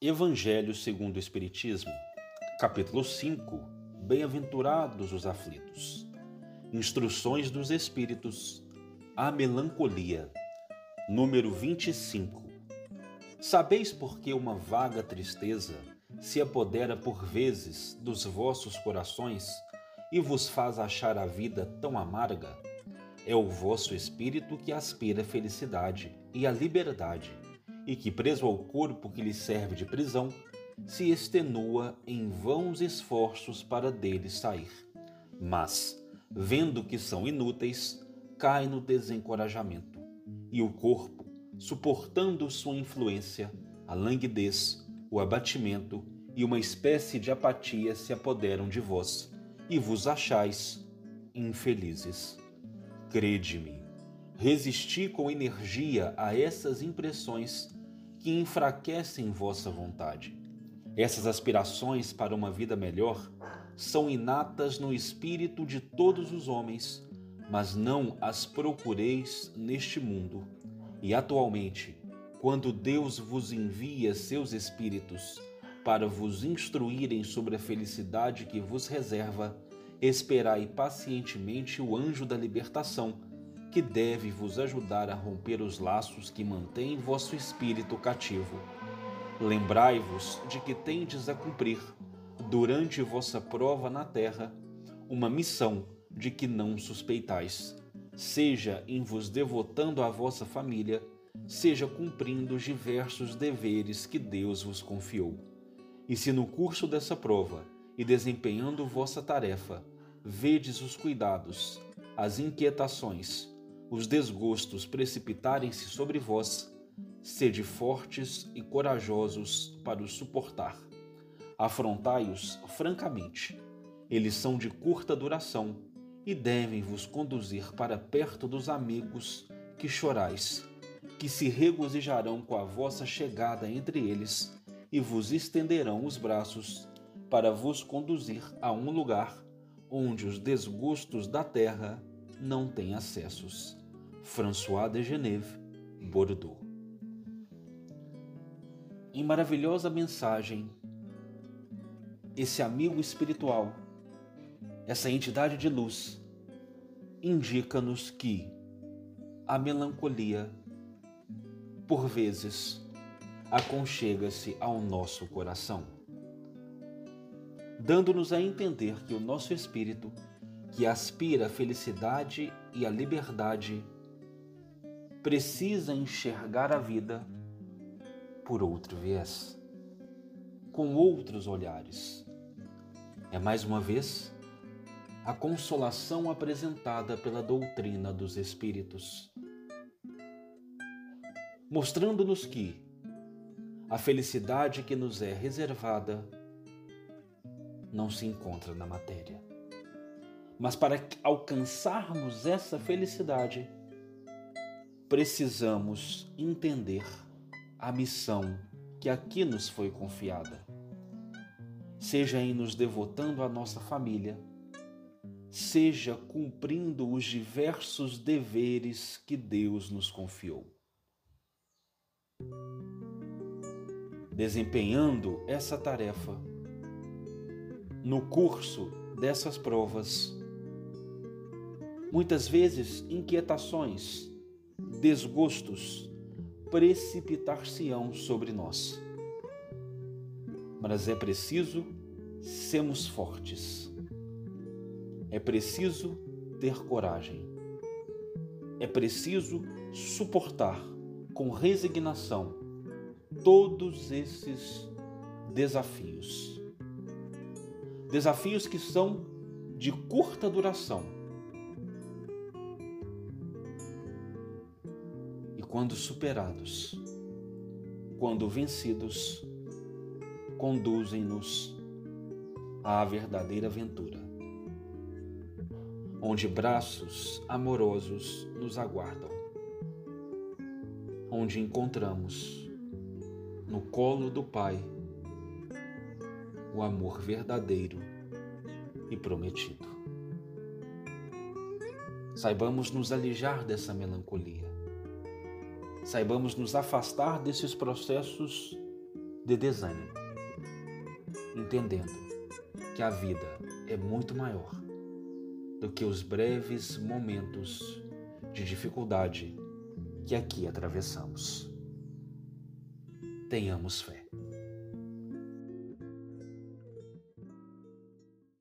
Evangelho segundo o Espiritismo, capítulo 5 Bem-aventurados os aflitos. Instruções dos Espíritos, a melancolia, número 25. Sabeis por que uma vaga tristeza se apodera por vezes dos vossos corações e vos faz achar a vida tão amarga? É o vosso espírito que aspira a felicidade e a liberdade, e que, preso ao corpo que lhe serve de prisão, se extenua em vãos esforços para dele sair. Mas, vendo que são inúteis, cai no desencorajamento, e o corpo, suportando sua influência, a languidez, o abatimento e uma espécie de apatia se apoderam de vós, e vos achais infelizes. Crede-me, resisti com energia a essas impressões que enfraquecem vossa vontade. Essas aspirações para uma vida melhor são inatas no espírito de todos os homens, mas não as procureis neste mundo. E atualmente, quando Deus vos envia seus espíritos para vos instruírem sobre a felicidade que vos reserva, esperai pacientemente o anjo da libertação, que deve vos ajudar a romper os laços que mantêm vosso espírito cativo. Lembrai-vos de que tendes a cumprir, durante vossa prova na terra, uma missão de que não suspeitais, seja em vos devotando à vossa família, seja cumprindo os diversos deveres que Deus vos confiou. E se no curso dessa prova e desempenhando vossa tarefa, vedes os cuidados, as inquietações, os desgostos precipitarem-se sobre vós, sede fortes e corajosos para os suportar. Afrontai-os francamente. Eles são de curta duração e devem vos conduzir para perto dos amigos que chorais, que se regozijarão com a vossa chegada entre eles e vos estenderão os braços para vos conduzir a um lugar onde os desgostos da terra não têm acessos. François de Geneve, Bordeaux. Em maravilhosa mensagem, esse amigo espiritual, essa entidade de luz, indica-nos que a melancolia, por vezes, aconchega-se ao nosso coração, dando-nos a entender que o nosso espírito, que aspira à felicidade e à liberdade, precisa enxergar a vida por outro viés, com outros olhares. É mais uma vez a consolação apresentada pela doutrina dos Espíritos, mostrando-nos que a felicidade que nos é reservada não se encontra na matéria. Mas para alcançarmos essa felicidade, precisamos entender a missão que aqui nos foi confiada. Seja em nos devotando à nossa família, seja cumprindo os diversos deveres que Deus nos confiou. desempenhando essa tarefa. No curso dessas provas, muitas vezes inquietações, desgostos precipitar-se-ão sobre nós. Mas é preciso sermos fortes. É preciso ter coragem. É preciso suportar com resignação todos esses desafios. Desafios que são de curta duração. Quando superados, quando vencidos, conduzem-nos à verdadeira aventura, onde braços amorosos nos aguardam, onde encontramos no colo do Pai o amor verdadeiro e prometido. Saibamos nos alijar dessa melancolia. Saibamos nos afastar desses processos de desânimo, entendendo que a vida é muito maior do que os breves momentos de dificuldade que aqui atravessamos. Tenhamos fé.